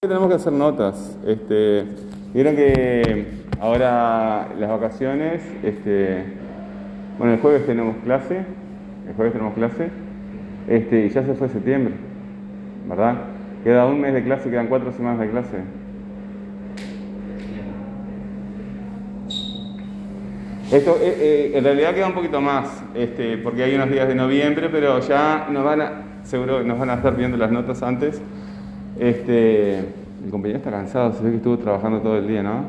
Tenemos que hacer notas. Este, Vieron que ahora las vacaciones, este, bueno, el jueves tenemos clase, el jueves tenemos clase, este, y ya se fue septiembre, ¿verdad? Queda un mes de clase, quedan cuatro semanas de clase. Esto eh, eh, en realidad queda un poquito más, este, porque hay unos días de noviembre, pero ya nos van a, seguro nos van a estar viendo las notas antes. Este, el compañero está cansado, se ve que estuvo trabajando todo el día, ¿no?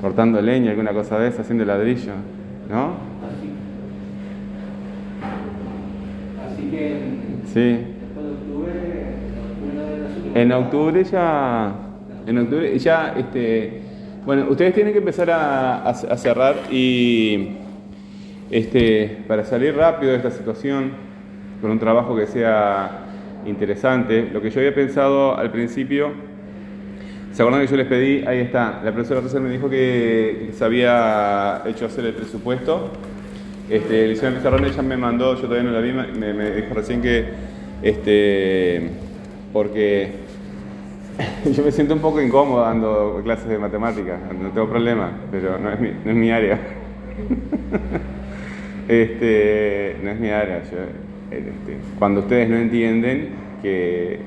Cortando leña, alguna cosa de esa, haciendo ladrillo, ¿no? Así que Sí. de En octubre ya, en octubre ya, este, bueno, ustedes tienen que empezar a, a- a cerrar y, este, para salir rápido de esta situación, con un trabajo que sea interesante, lo que yo había pensado al principio, ¿se acuerdan que yo les pedí? Ahí está, la profesora recién me dijo que se había hecho hacer el presupuesto. Este, Elizabeth Pizarrón ella me mandó, yo todavía no la vi, me, me dijo recién que, este, porque yo me siento un poco incómodo dando clases de matemáticas, no tengo problema, pero no es mi, no es mi área. este, no es mi área. yo, este, cuando ustedes no entienden que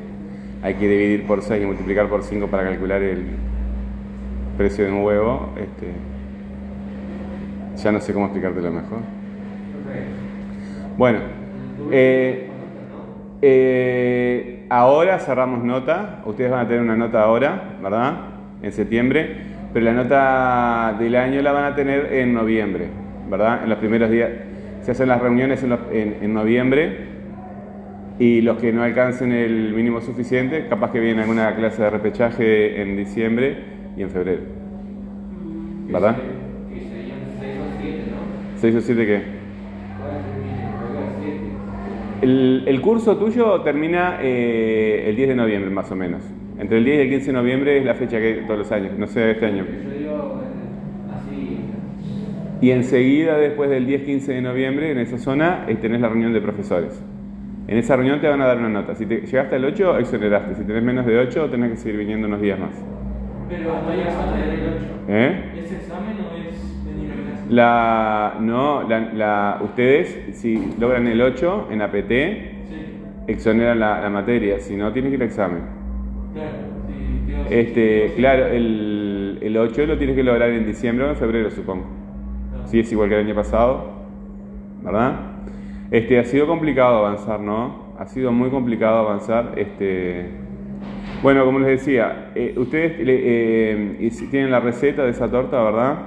hay que dividir por 6 y multiplicar por 5 para calcular el precio de un huevo, este, ya no sé cómo explicártelo mejor. Bueno, eh, eh, ahora cerramos nota. Ustedes van a tener una nota ahora, ¿verdad? En septiembre. Pero la nota del año la van a tener en noviembre, ¿verdad? En los primeros días. Se hacen las reuniones en, en- en noviembre. Y los que no alcancen el mínimo suficiente, capaz que vienen alguna clase de repechaje en diciembre y en febrero. ¿Verdad? que serían 6 o 7, ¿no? ¿Seis o siete qué? 7. El, el curso tuyo termina eh, el 10 de noviembre, más o menos. Entre el 10 y el 15 de noviembre es la fecha que todos los años, no sé este año. Yo digo eh, así, Y enseguida, después del 10-15 de noviembre, en esa zona, eh, tenés la reunión de profesores. En esa reunión te van a dar una nota. Si te, llegaste al 8, exoneraste. Si tenés menos de 8, tenés que seguir viniendo unos días más. Pero no hay examen del 8. ¿Eh? ¿Es examen o es venir a clase? La, no, la, la- ustedes, si logran el 8 en APT, Sí, exoneran la, la materia. Si no, tienes que ir al examen. claro. Sí, Este, claro, el, el 8 lo tienes que lograr en diciembre o en febrero, supongo. Sí, es igual que el año pasado, ¿verdad? Este, ha sido complicado avanzar, ¿no? Ha sido muy complicado avanzar. Este, bueno, como les decía, eh, ustedes eh, si tienen la receta de esa torta, ¿verdad?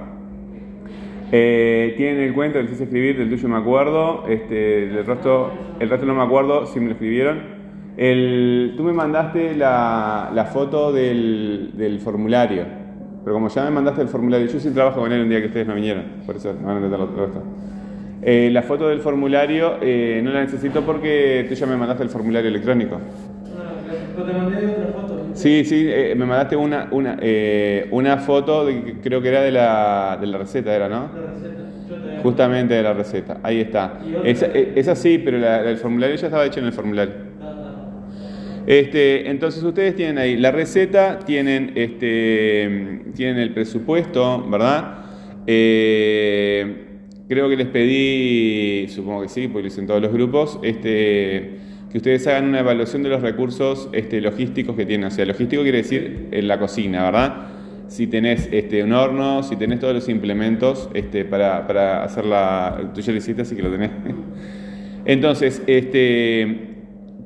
Eh, tienen el cuento, les hice escribir, del tuyo me acuerdo, este, el resto, el resto no me acuerdo si me lo escribieron. El, tú me mandaste la, foto del formulario, pero como ya me mandaste el formulario, yo sí trabajo con él un día que ustedes no vinieron, por eso no van a entender lo resto. Eh, la foto del formulario eh, no la necesito porque tú ya me mandaste el formulario electrónico. Pero te mandé otra foto. Sí, sí, eh, me mandaste una, una, eh, una foto, de, que creo que era de la, de la receta, era, ¿no? La receta. Justamente de la receta, ahí está. Esa, eh, esa sí, pero la- el formulario ya estaba hecho en el formulario. Este, entonces ustedes tienen ahí la receta, tienen, este, tienen el presupuesto, ¿verdad? Eh, creo que les pedí, supongo que sí, porque lo hice en todos los grupos, este, que ustedes hagan una evaluación de los recursos este, logísticos que tienen. O sea, logístico quiere decir en la cocina, ¿verdad? Si tenés este, un horno, si tenés todos los implementos para, para hacer la... Tú ya lo hiciste, así que lo tenés. Entonces, este,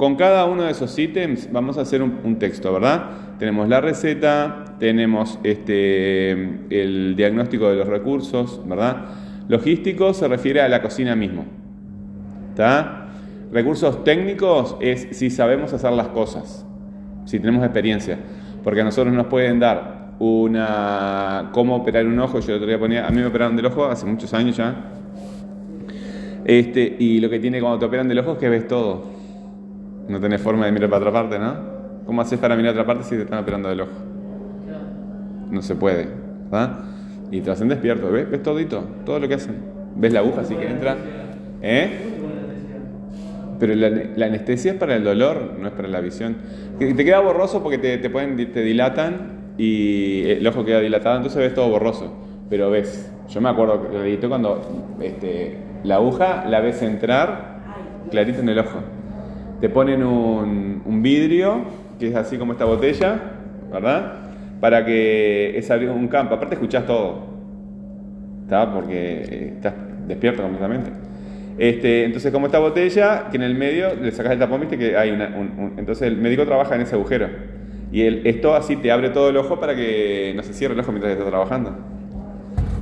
con cada uno de esos ítems vamos a hacer un, un texto, ¿verdad? Tenemos la receta, tenemos este, el diagnóstico de los recursos, ¿verdad? Logístico se refiere a la cocina mismo. ¿Está? Recursos técnicos es si sabemos hacer las cosas, si tenemos experiencia. Porque a nosotros nos pueden dar una cómo operar un ojo. Yo el otro día ponía, a mí me operaron del ojo hace muchos años ya. Este, y lo que tiene cuando te operan del ojo es que ves todo. No tenés forma de mirar para otra parte, ¿no? ¿Cómo haces para mirar a otra parte si te están operando del ojo? No se puede, ¿verdad? Y te hacen despierto, ¿ves? ¿Ves todito? Todo lo que hacen. ¿Ves la aguja así que entra? ¿Eh? Pero la, anestesia es para el dolor, no es para la visión. Que Te queda borroso porque te, te, pueden, dilatan y el ojo queda dilatado, entonces ves todo borroso. Pero ves, yo me acuerdo clarito cuando este, la aguja la ves entrar clarito en el ojo. Te ponen un, un vidrio, que es así como esta botella, ¿verdad? Para que es abrir un campo. Aparte escuchás todo. ¿Está? Porque eh, estás despierto completamente. Este, entonces, como esta botella, que en el medio le sacas el tapón, viste que hay una, un- un- entonces el médico trabaja en ese agujero. Y el- esto así te abre todo el ojo para que no se cierre el ojo mientras estás trabajando.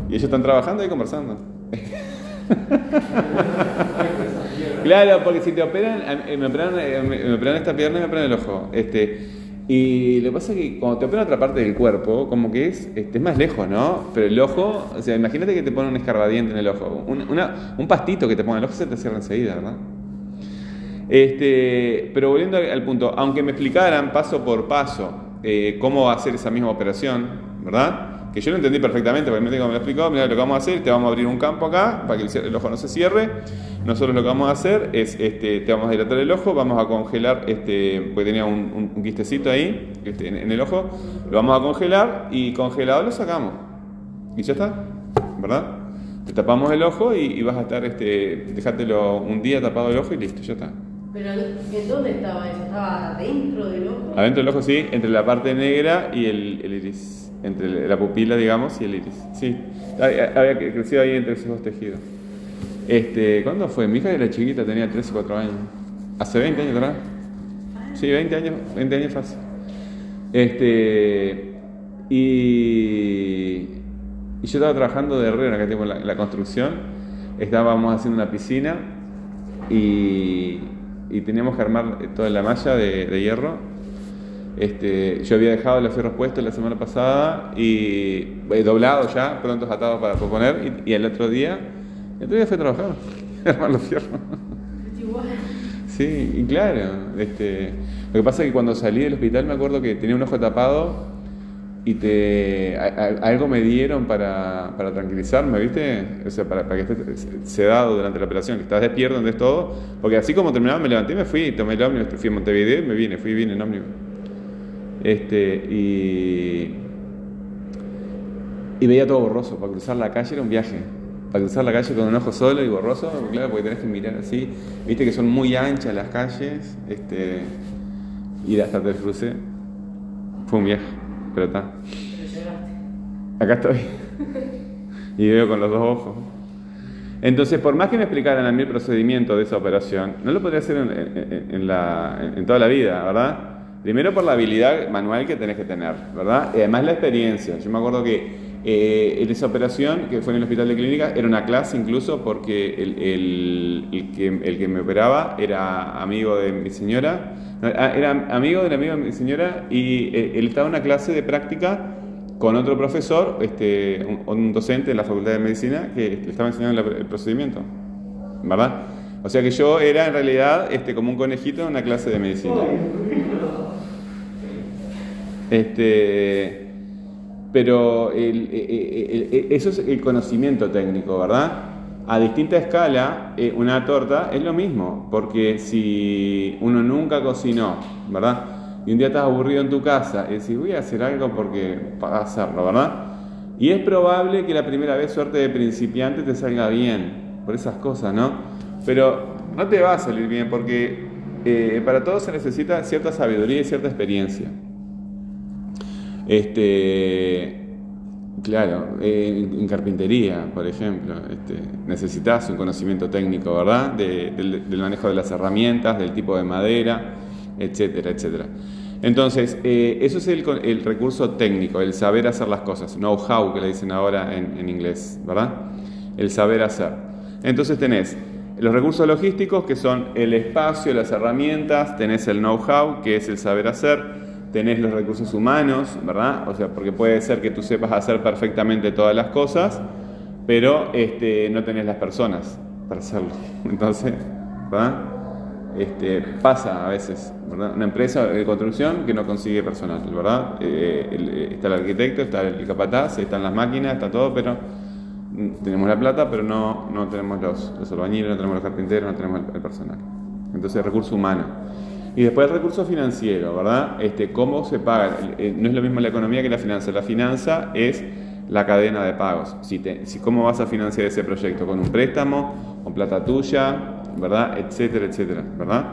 Y ellos están trabajando y conversando. Claro, porque si te operan, a- me operan, eh, me esta pierna y me operan el ojo. Este, y lo que pasa es que cuando te operan otra parte del cuerpo, como que es, este, es más lejos, ¿no? Pero el ojo, o sea, imagínate que te ponen un escarbadiente en el ojo. Un, una- un pastito que te pongan en el ojo se te cierra enseguida, ¿verdad? Este, pero volviendo al punto, aunque me explicaran paso por paso eh, cómo hacer esa misma operación, ¿verdad? Que yo lo entendí perfectamente, porque me lo explicó, mira lo que vamos a hacer, te vamos a abrir un campo acá para que el, ojo no se cierre. Nosotros lo que vamos a hacer es, este, te vamos a dilatar el ojo, vamos a congelar, este, porque tenía un, un- un quistecito ahí este, en, en el ojo, lo vamos a congelar y congelado lo sacamos. Y ya está, ¿verdad? Te tapamos el ojo y, y vas a estar, este, dejátelo un día tapado el ojo y listo, ya está. Pero ¿en dónde estaba eso? ¿Estaba dentro del ojo? Adentro del ojo, sí, entre la parte negra y el, el iris. Entre la pupila, digamos, y el iris. Sí, había crecido ahí entre esos dos tejidos. Este, ¿Cuándo fue? Mi hija era chiquita, tenía 13 o 4 años. Hace 20 años atrás. Sí, 20 años, 20 años fácil. Este, y, y yo estaba trabajando de herrero aquel tiempo en la, en la construcción. Estábamos haciendo una piscina y, y teníamos que armar toda la malla de, de hierro. Este, yo había dejado los fierros puestos la semana pasada y eh, doblado ya, prontos atados para proponer. Y, y el otro día, el otro día fui a trabajar, a armar los fierros. Sí, y claro. Este, lo que pasa es que cuando salí del hospital me acuerdo que tenía un ojo tapado y te algo me dieron para, para tranquilizarme, ¿viste? O sea, para, que estés sedado durante la operación, que estás despierto, donde es todo. Porque así como terminaba, me levanté, me fui, tomé el ómnibus, fui a Montevideo me vine, fui y vine en ómnibus. Este, y, y veía todo borroso. Para cruzar la calle era un viaje. Para cruzar la calle con un ojo solo y borroso, claro, porque tenés que mirar así. Viste que son muy anchas las calles. Este, ir hasta el cruce fue un viaje, pero está. Acá estoy. y veo con los dos ojos. Entonces, por más que me explicaran a mí el procedimiento de esa operación, no lo podría hacer en, en- en la- en toda la vida, ¿verdad? Primero por la habilidad manual que tenés que tener, ¿verdad? Y además la experiencia. Yo me acuerdo que eh, en esa operación, que fue en el hospital de clínica, era una clase incluso porque el, el- el que, el que me operaba era amigo de mi señora, ah, era amigo del amigo de mi señora y eh, él estaba en una clase de práctica con otro profesor, este, un, un docente de la Facultad de Medicina, que le estaba enseñando el procedimiento, ¿verdad? O sea que yo era en realidad este, como un conejito en una clase de medicina. Este, pero el- el- el- eso es el conocimiento técnico, ¿verdad? A distinta escala, eh, una torta es lo mismo, porque si uno nunca cocinó, ¿verdad? Y un día estás aburrido en tu casa y decís, voy a hacer algo porque para hacerlo, ¿verdad? Y es probable que la primera vez, suerte de principiante, te salga bien, por esas cosas, ¿no? Pero no te va a salir bien porque eh, para todo se necesita cierta sabiduría y cierta experiencia. Este, claro, eh, en, carpintería, por ejemplo, este, necesitas un conocimiento técnico, ¿verdad? De- del, manejo de las herramientas, del tipo de madera, etcétera, etcétera. Entonces, eh, eso es el, el recurso técnico, el saber hacer las cosas, know-how que le dicen ahora en, en inglés, ¿verdad? El saber hacer. Entonces tenés los recursos logísticos, que son el espacio, las herramientas, tenés el know-how, que es el saber hacer, tenés los recursos humanos, ¿verdad? O sea, porque puede ser que tú sepas hacer perfectamente todas las cosas, pero este, no tenés las personas para hacerlo. Entonces, ¿verdad? Este, pasa a veces, ¿verdad? Una empresa de construcción que no consigue personal, ¿verdad? Eh, el- eh, está el arquitecto, está el capataz, están las máquinas, está todo, pero mm, tenemos la plata, pero no, no tenemos los, los albañiles, no tenemos los carpinteros, no tenemos el personal. Entonces, recurso humano. Y después el recurso financiero, ¿verdad? Este, ¿Cómo se paga? No es lo mismo la economía que la finanza. La finanza es la cadena de pagos. Si si, ¿Cómo vas a financiar ese proyecto? ¿Con un préstamo? ¿Con plata tuya? ¿Verdad? Etcétera, etcétera, ¿verdad?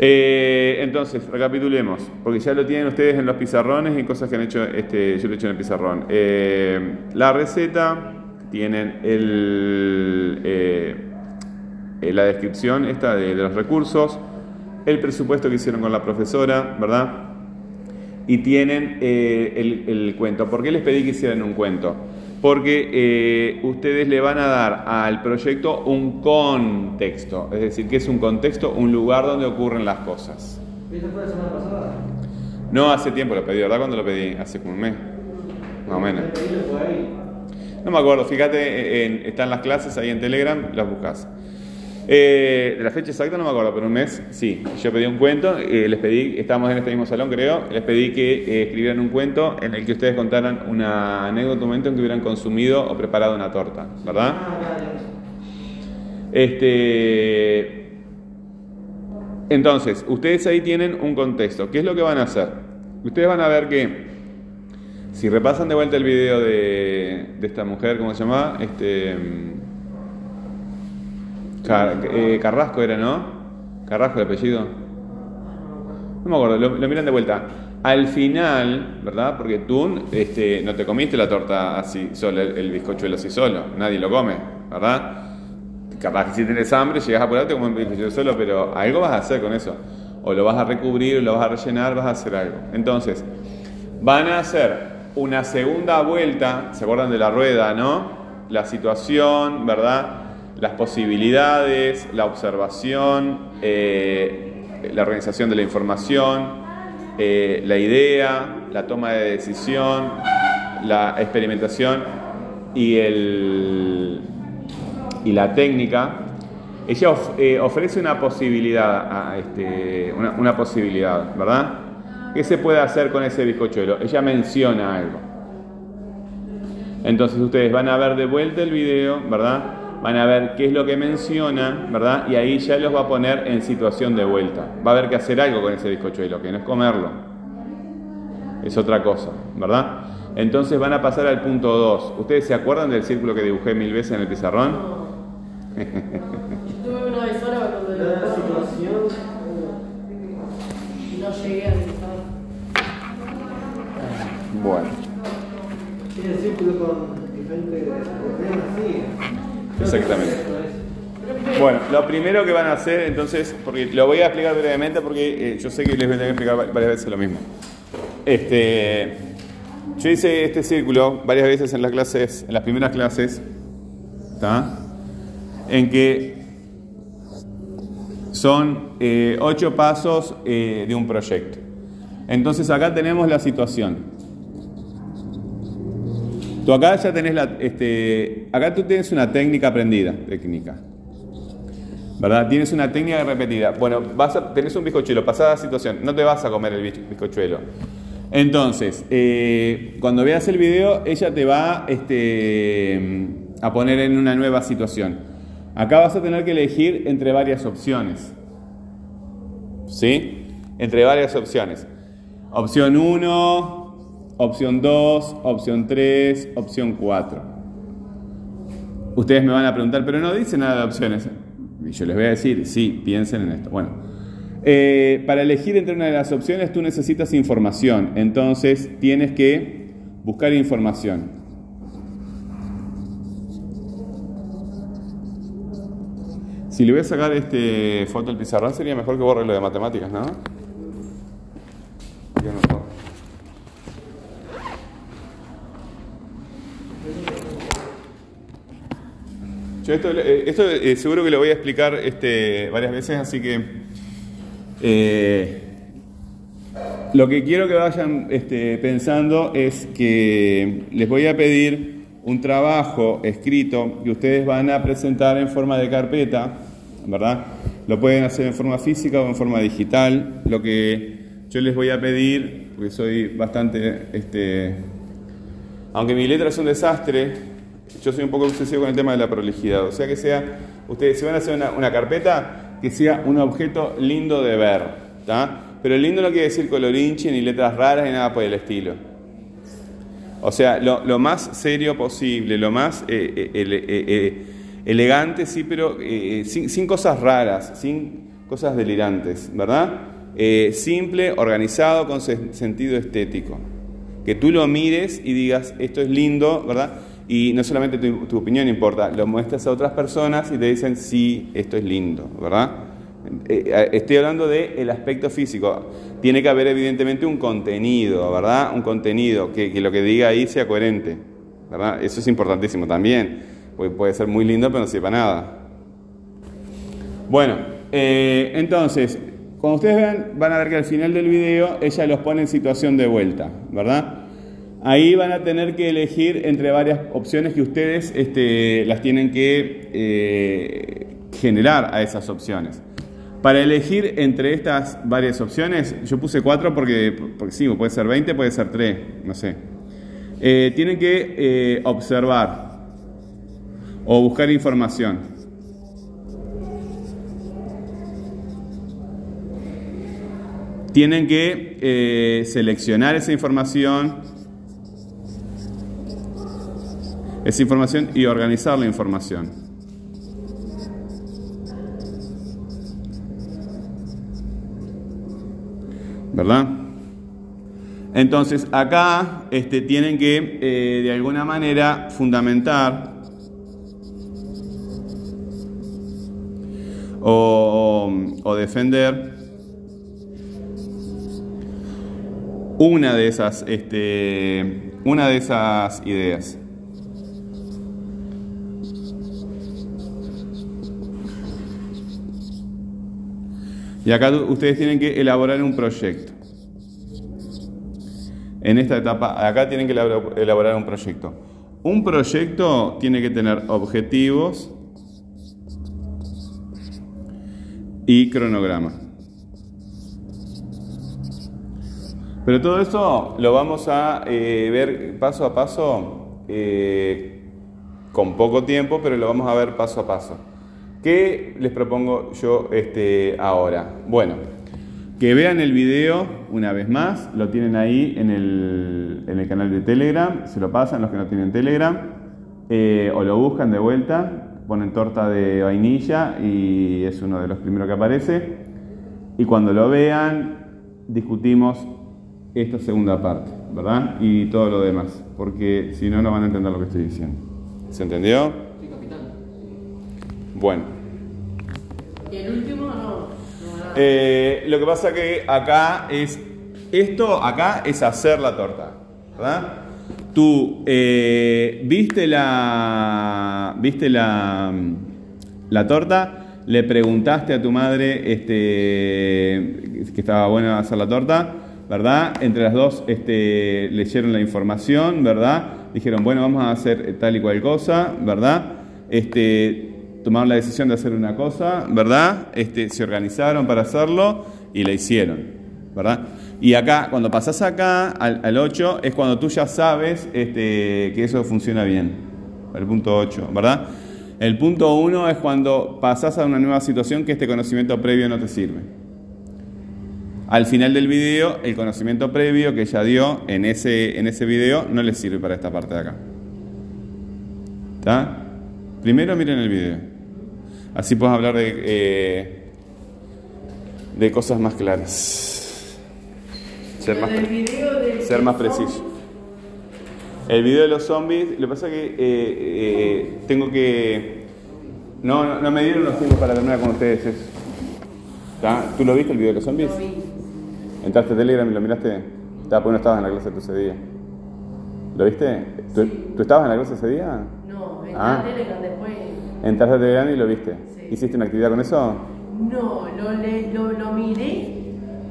Eh, entonces, recapitulemos, porque ya lo tienen ustedes en los pizarrones y cosas que han hecho, este, yo lo he hecho en el pizarrón. Eh, la receta, tienen el, eh, la descripción esta de los recursos, el presupuesto que hicieron con la profesora, ¿verdad? Y tienen eh, el, el cuento. ¿Por qué les pedí que hicieran un cuento? Porque eh, ustedes le van a dar al proyecto un contexto, es decir, que es un contexto, un lugar donde ocurren las cosas. ¿Esto fue la semana pasada? No hace tiempo lo pedí, ¿verdad? ¿Cuándo lo pedí? Hace como un mes, más o menos. No me acuerdo, fíjate, en- están las clases ahí en Telegram, las buscas. Eh, de la fecha exacta no me acuerdo, pero un mes sí. Yo pedí un cuento, eh, les pedí, estábamos en este mismo salón creo, les pedí que eh, escribieran un cuento en el que ustedes contaran una anécdota, un momento en que hubieran consumido o preparado una torta, ¿verdad? Este, entonces, ustedes ahí tienen un contexto. ¿Qué es lo que van a hacer? Ustedes van a ver que, si repasan de vuelta el video de, de esta mujer, ¿cómo se llama? Este, Eh, Carrasco era, ¿no? Carrasco el apellido. No me acuerdo, lo, miran de vuelta. Al final, ¿verdad? Porque tú este, no te comiste la torta así solo, el, el bizcochuelo así solo. Nadie lo come, ¿verdad? Capaz que si tienes hambre, llegas a apurarte como un bizcochuelo solo, pero algo vas a hacer con eso. O lo vas a recubrir, lo vas a rellenar, vas a hacer algo. Entonces, van a hacer una segunda vuelta, ¿se acuerdan de la rueda, no? La situación, ¿verdad? Las posibilidades, la observación, eh, la organización de la información, eh, la idea, la toma de decisión, la experimentación y, el, y la técnica. Ella eh, ofrece una posibilidad, este, una, una posibilidad, ¿verdad? ¿Qué se puede hacer con ese bizcochuelo? Ella menciona algo. Entonces ustedes van a ver de vuelta el video, ¿verdad? Van a ver qué es lo que menciona, ¿verdad? Y ahí ya los va a poner en situación de vuelta. Va a haber que hacer algo con ese bizcochuelo, que no es comerlo. Es otra cosa, ¿verdad? Entonces van a pasar al punto 2. ¿Ustedes se acuerdan del círculo que dibujé mil veces en el pizarrón? Yo tuve una vez sola cuando La situación. y no llegué a empezar. Bueno. Tiene el círculo con. Exactamente. Bueno, lo primero que van a hacer entonces, porque lo voy a explicar brevemente porque eh, yo sé que les voy a explicar va- varias veces lo mismo. Este, yo hice este círculo varias veces en las clases, en las primeras clases, ¿está? En que son eh, ocho pasos eh, de un proyecto. Entonces acá tenemos la situación. Tú acá ya tenés la, este, acá tú tienes una técnica aprendida, técnica. ¿Verdad? Tienes una técnica repetida. Bueno, vas a, tenés un bizcochuelo, pasada situación, no te vas a comer el biz- bizcochuelo. Entonces, eh, cuando veas el video, ella te va este, a poner en una nueva situación. Acá vas a tener que elegir entre varias opciones. ¿Sí? Entre varias opciones. Opción 1, opción 2, opción 3, opción 4. Ustedes me van a preguntar, pero no dice nada de opciones. Y yo les voy a decir, sí, piensen en esto. Bueno, eh, para elegir entre una de las opciones tú necesitas información, entonces tienes que buscar información. Si le voy a sacar este foto al pizarrón sería mejor que borre lo de matemáticas, ¿no? Yo no puedo. Yo esto, eh, esto, eh, seguro que lo voy a explicar este, varias veces, así que eh, lo que quiero que vayan este, pensando es que les voy a pedir un trabajo escrito que ustedes van a presentar en forma de carpeta, ¿verdad? Lo pueden hacer en forma física o en forma digital. Lo que yo les voy a pedir, porque soy bastante, este, aunque mi letra es un desastre, yo soy un poco obsesivo con el tema de la prolijidad. O sea que sea, ustedes si van a hacer una, una carpeta, que sea un objeto lindo de ver. ¿tá? Pero lindo no quiere decir colorinche ni letras raras ni nada por el estilo. O sea, lo, lo más serio posible, lo más eh, eh, eh, elegante, sí, pero sin, sin cosas raras, sin cosas delirantes, ¿verdad? Simple, organizado, con se- sentido estético. Que tú lo mires y digas, esto es lindo, ¿verdad? Y no solamente tu, opinión importa, lo muestras a otras personas y te dicen, sí, esto es lindo, ¿verdad? Eh, eh, estoy hablando del aspecto físico. Tiene que haber evidentemente un contenido, ¿verdad? Un contenido, que, lo que diga ahí sea coherente, ¿verdad? Eso es importantísimo también, puede ser muy lindo pero no sirva nada. Bueno, eh, entonces, cuando ustedes vean, van a ver que al final del video ella los pone en situación de vuelta, ¿verdad? Ahí van a tener que elegir entre varias opciones que ustedes este, las tienen que eh, generar a esas opciones. Para elegir entre estas varias opciones, yo puse cuatro porque, sí, puede ser 20, puede ser 3, no sé. Eh, tienen que eh, observar o buscar información. Tienen que seleccionar esa información, esa información y organizar la información. ¿Verdad? Entonces acá este, tienen que eh, de alguna manera fundamentar o, o defender una de esas, este, una de esas ideas. Y acá ustedes tienen que elaborar un proyecto. En esta etapa, acá tienen que elabor- elaborar un proyecto. Un proyecto tiene que tener objetivos y cronograma. Pero todo eso lo vamos a eh, ver paso a paso, eh, con poco tiempo, pero lo vamos a ver paso a paso. ¿Qué les propongo yo este, ahora? Bueno, que vean el video una vez más, lo tienen ahí en el, en el canal de Telegram, se lo pasan los que no tienen Telegram, eh, o lo buscan de vuelta, ponen torta de vainilla y es uno de los primeros que aparece. Y cuando lo vean, discutimos esta segunda parte, ¿verdad? Y todo lo demás, porque si no, no van a entender lo que estoy diciendo. ¿Se entendió? Bueno. Y el último no. Eh, lo que pasa que acá es, esto acá es hacer la torta, ¿verdad? Tú eh, viste la, viste la, la torta, le preguntaste a tu madre este, que estaba bueno hacer la torta, ¿verdad? Entre las dos este, leyeron la información, ¿verdad? Dijeron, bueno, vamos a hacer tal y cual cosa, ¿verdad? Este, tomaron la decisión de hacer una cosa, ¿verdad? Este, se organizaron para hacerlo y la hicieron, ¿verdad? Y acá, cuando pasás acá al, al 8, es cuando tú ya sabes este, que eso funciona bien, el punto 8, ¿verdad? El punto 1 es cuando pasás a una nueva situación que este conocimiento previo no te sirve. Al final del video, el conocimiento previo que ella dio en ese, en ese video no le sirve para esta parte de acá. ¿Está? Primero miren el video. Así puedes hablar de, eh, de cosas más claras. Ser más, ser preciso. El video de los zombies, lo que pasa es que eh, eh, tengo que... No, no, no me dieron los tiempos para terminar con ustedes eso. ¿Tú lo viste el video de los zombies? Lo vi. ¿Entraste a Telegram y lo miraste? Pues no estabas en la clase tú ese día. ¿Lo viste? ¿Tú, Sí. ¿tú estabas en la clase ese día? No, en Ah. Telegram después. Entraste a Telegram y lo viste. Sí. ¿Hiciste una actividad con eso? No, lo, le- lo, lo miré,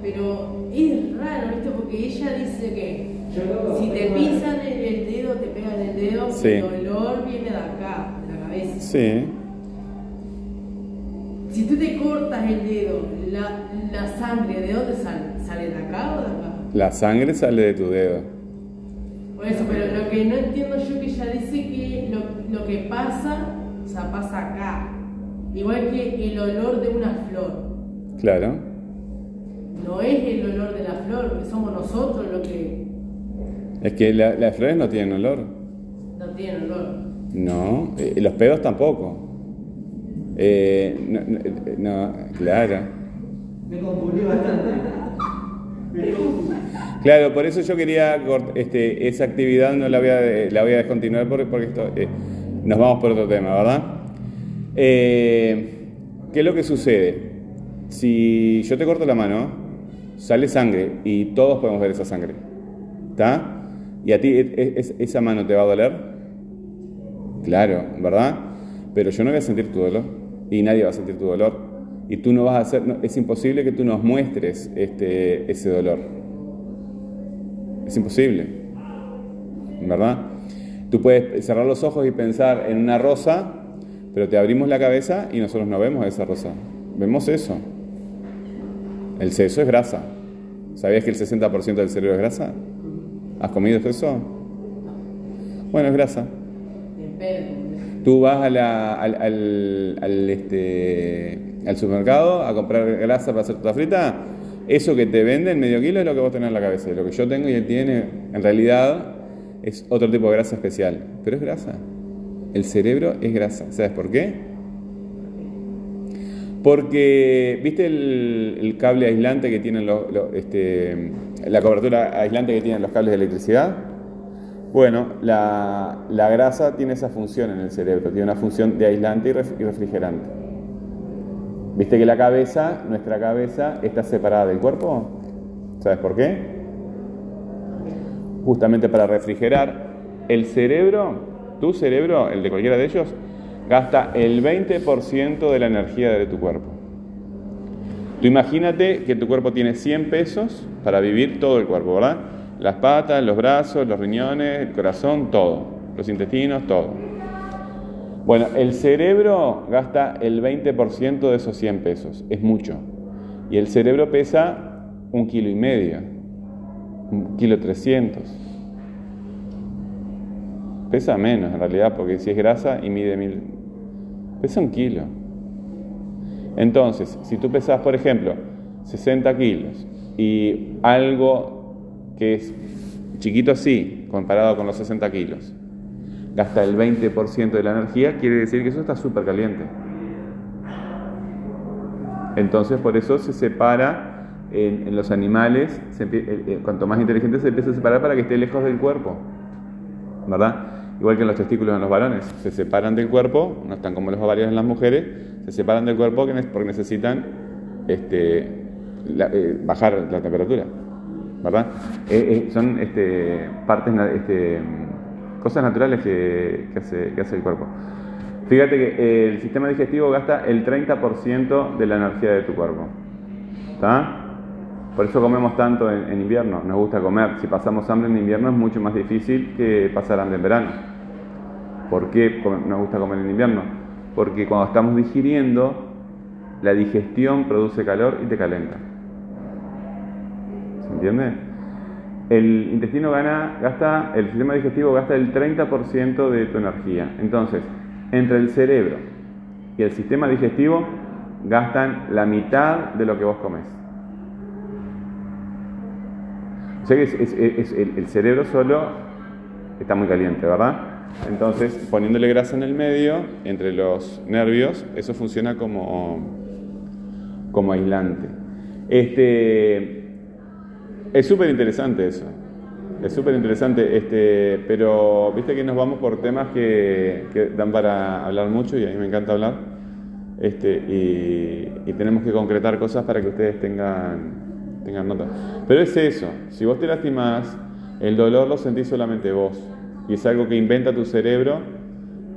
pero es raro, ¿viste? Porque ella dice que si te pisan el, el dedo, te pegan el dedo, Sí. el dolor viene de acá, de la cabeza. Sí. Si tú te cortas el dedo, la, la sangre, ¿de dónde sale? ¿Sale de acá o de acá? La sangre sale de tu dedo. Por eso, pero lo que no entiendo yo que ella dice que lo, lo que pasa, pasa acá. Igual que el olor de una flor. Claro. No es el olor de la flor, somos nosotros los que Es que la- las flores no tienen olor. no tienen olor. No, eh, los pedos tampoco. Eh, no, no, eh, no, claro. Me confundí bastante. Me confundí. Claro, por eso yo quería este, esa actividad no la voy a, la voy a descontinuar porque, porque esto, eh, nos vamos por otro tema, ¿verdad? Eh, ¿Qué es lo que sucede? Si yo te corto la mano, sale sangre y todos podemos ver esa sangre. ¿Está? ¿Y a ti es- esa mano te va a doler? Claro, ¿verdad? Pero yo no voy a sentir tu dolor y nadie va a sentir tu dolor. Y tú no vas a hacer, es imposible que tú nos muestres este, ese dolor. Es imposible. ¿Verdad? Tú puedes cerrar los ojos y pensar en una rosa, pero te abrimos la cabeza y nosotros no vemos esa rosa. Vemos eso. El seso es grasa. ¿Sabías que el 60% del cerebro es grasa? ¿Has comido eso? Bueno, es grasa. Tú vas a la- al, al- este, al supermercado a comprar grasa para hacer torta frita, eso que te venden, medio kilo, es lo que vos tenés en la cabeza. Lo que yo tengo y él tiene, en realidad, es otro tipo de grasa especial. Pero es grasa. El cerebro es grasa. ¿Sabes por qué? Porque, ¿viste el, cable aislante que tienen los, este, la cobertura aislante que tienen los cables de electricidad? Bueno, la, grasa tiene esa función en el cerebro, tiene una función de aislante y refrigerante. ¿Viste que la cabeza, nuestra cabeza, está separada del cuerpo? ¿Sabes por qué? Justamente para refrigerar. El cerebro, tu cerebro, el de cualquiera de ellos, gasta el 20% de la energía de tu cuerpo. Tú imagínate que tu cuerpo tiene 100 pesos para vivir todo el cuerpo, ¿verdad? Las patas, los brazos, los riñones, el corazón, todo. Los intestinos, todo. Bueno, el cerebro gasta el 20% de esos 100 pesos. Es mucho. Y el cerebro pesa un kilo y medio. Un kilo 300. Pesa menos en realidad, porque si es grasa y mide mil... Pesa un kilo. Entonces, si tú pesas, por ejemplo, 60 kilos y algo que es chiquito así, comparado con los 60 kilos, gasta el 20% de la energía, quiere decir que eso está súper caliente. Entonces, por eso se separa en, en los animales, eh, eh, cuanto más inteligente se empieza a separar para que esté lejos del cuerpo, ¿verdad? Igual que en los testículos en los varones, se separan del cuerpo, no están como los ovarios en las mujeres, se separan del cuerpo porque necesitan este, eh, bajar la temperatura, ¿verdad? Son este, partes, este, cosas naturales que, hace, que hace el cuerpo. Fíjate que el sistema digestivo gasta el 30% de la energía de tu cuerpo. ¿Está? Por eso comemos tanto en, invierno. Nos gusta comer. Si pasamos hambre en invierno es mucho más difícil que pasar hambre en verano. ¿Por qué nos gusta comer en invierno? Porque cuando estamos digiriendo, la digestión produce calor y te calenta. ¿Se entiende? El intestino gana, gasta, el sistema digestivo gasta el 30% de tu energía. Entonces, entre el cerebro y el sistema digestivo gastan la mitad de lo que vos comés. O sea que es- es- es- el, cerebro solo está muy caliente, ¿verdad? Entonces, poniéndole grasa en el medio, entre los nervios, eso funciona como, como aislante. Este, es súper interesante eso. Es súper interesante, este, pero viste que nos vamos por temas que, dan para hablar mucho y a mí me encanta hablar. Este, y tenemos que concretar cosas para que ustedes tengan, tengan nota. Pero es eso, si vos te lastimás, el dolor lo sentís solamente vos. Y es algo que inventa tu cerebro,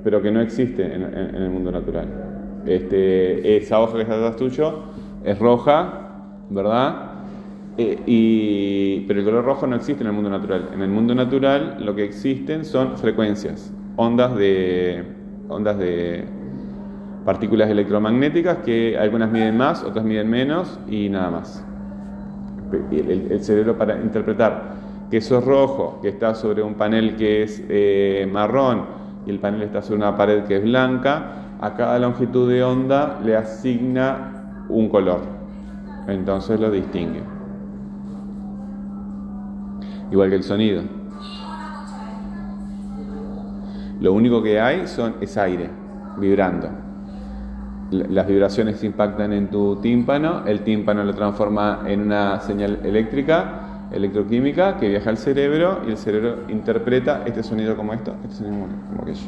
pero que no existe en, en- en el mundo natural. Este, esa hoja que está atrás tuyo es roja, ¿verdad? Eh, y, pero el color rojo no existe en el mundo natural. En el mundo natural lo que existen son frecuencias, ondas de, ondas de partículas electromagnéticas que algunas miden más, otras miden menos y nada más. El, cerebro para interpretar que eso es rojo, que está sobre un panel que es eh, marrón y el panel está sobre una pared que es blanca, a cada longitud de onda le asigna un color. Entonces lo distingue. Igual que el sonido. Lo único que hay son, es aire vibrando. Las vibraciones impactan en tu tímpano, el tímpano lo transforma en una señal eléctrica, electroquímica, que viaja al cerebro y el cerebro interpreta este sonido como esto, este sonido como aquello.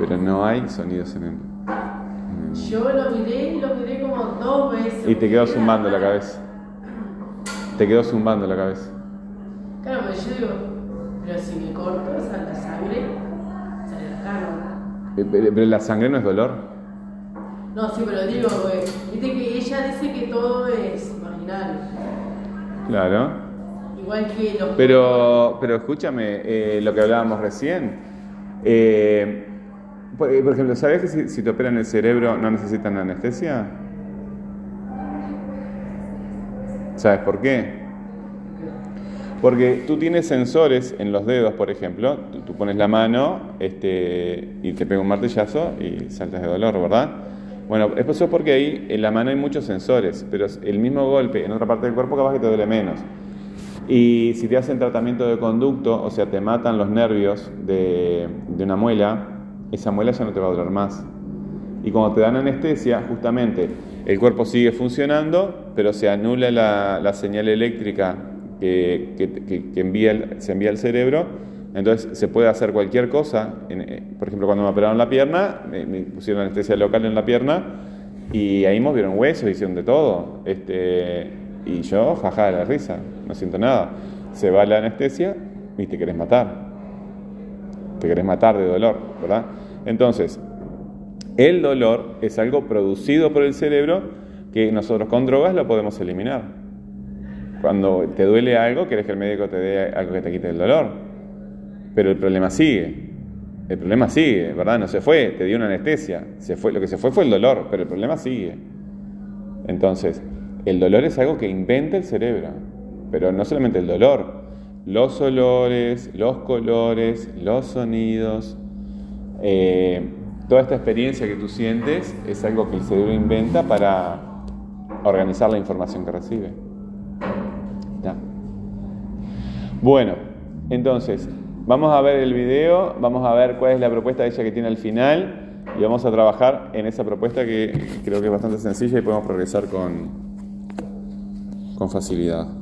Pero no hay sonidos en el... Yo lo miré, lo miré como dos veces. Y te quedó zumbando la cabeza. Te quedó zumbando la cabeza. Claro, pero yo digo, pero si me corto, sale la sangre, sale la cara. Eh, Pero pero la sangre no es dolor. No, sí, pero digo, güey, viste que ella dice que todo es marginal. Claro. Igual que los. Pero, pero escúchame, eh, lo que hablábamos recién. Eh, por, por ejemplo, ¿sabes que si, si te operan el cerebro no necesitan anestesia? ¿Sabes por qué? Porque tú tienes sensores en los dedos, por ejemplo. Tú, pones la mano este, y te pega un martillazo y saltas de dolor, ¿verdad? Bueno, eso es porque ahí en la mano hay muchos sensores, pero el mismo golpe en otra parte del cuerpo capaz que te duele menos. Y si te hacen tratamiento de conducto, o sea, te matan los nervios de, una muela, esa muela ya no te va a doler más. Y cuando te dan anestesia, justamente el cuerpo sigue funcionando, pero se anula la, la señal eléctrica que, se envía al cerebro. Entonces se puede hacer cualquier cosa. Eh, por ejemplo, cuando me operaron la pierna, me pusieron anestesia local en la pierna y ahí movieron huesos, hicieron de todo. Este, y yo, jaja de la risa, no siento nada. Se va la anestesia y te querés matar. Te querés matar de dolor, ¿verdad? Entonces, el dolor es algo producido por el cerebro que nosotros con drogas lo podemos eliminar. Cuando te duele algo, querés que el médico te dé algo que te quite el dolor. Pero el problema sigue. El problema sigue, ¿verdad? No se fue, te dio una anestesia. Se fue, lo que se fue fue el dolor, pero el problema sigue. Entonces, el dolor es algo que inventa el cerebro. Pero no solamente el dolor, los olores, los colores, los sonidos, eh, toda esta experiencia que tú sientes es algo que el cerebro inventa para organizar la información que recibe. Bueno, entonces, vamos a ver el video, vamos a ver cuál es la propuesta de ella que tiene al final y vamos a trabajar en esa propuesta que creo que es bastante sencilla y podemos progresar con, con facilidad.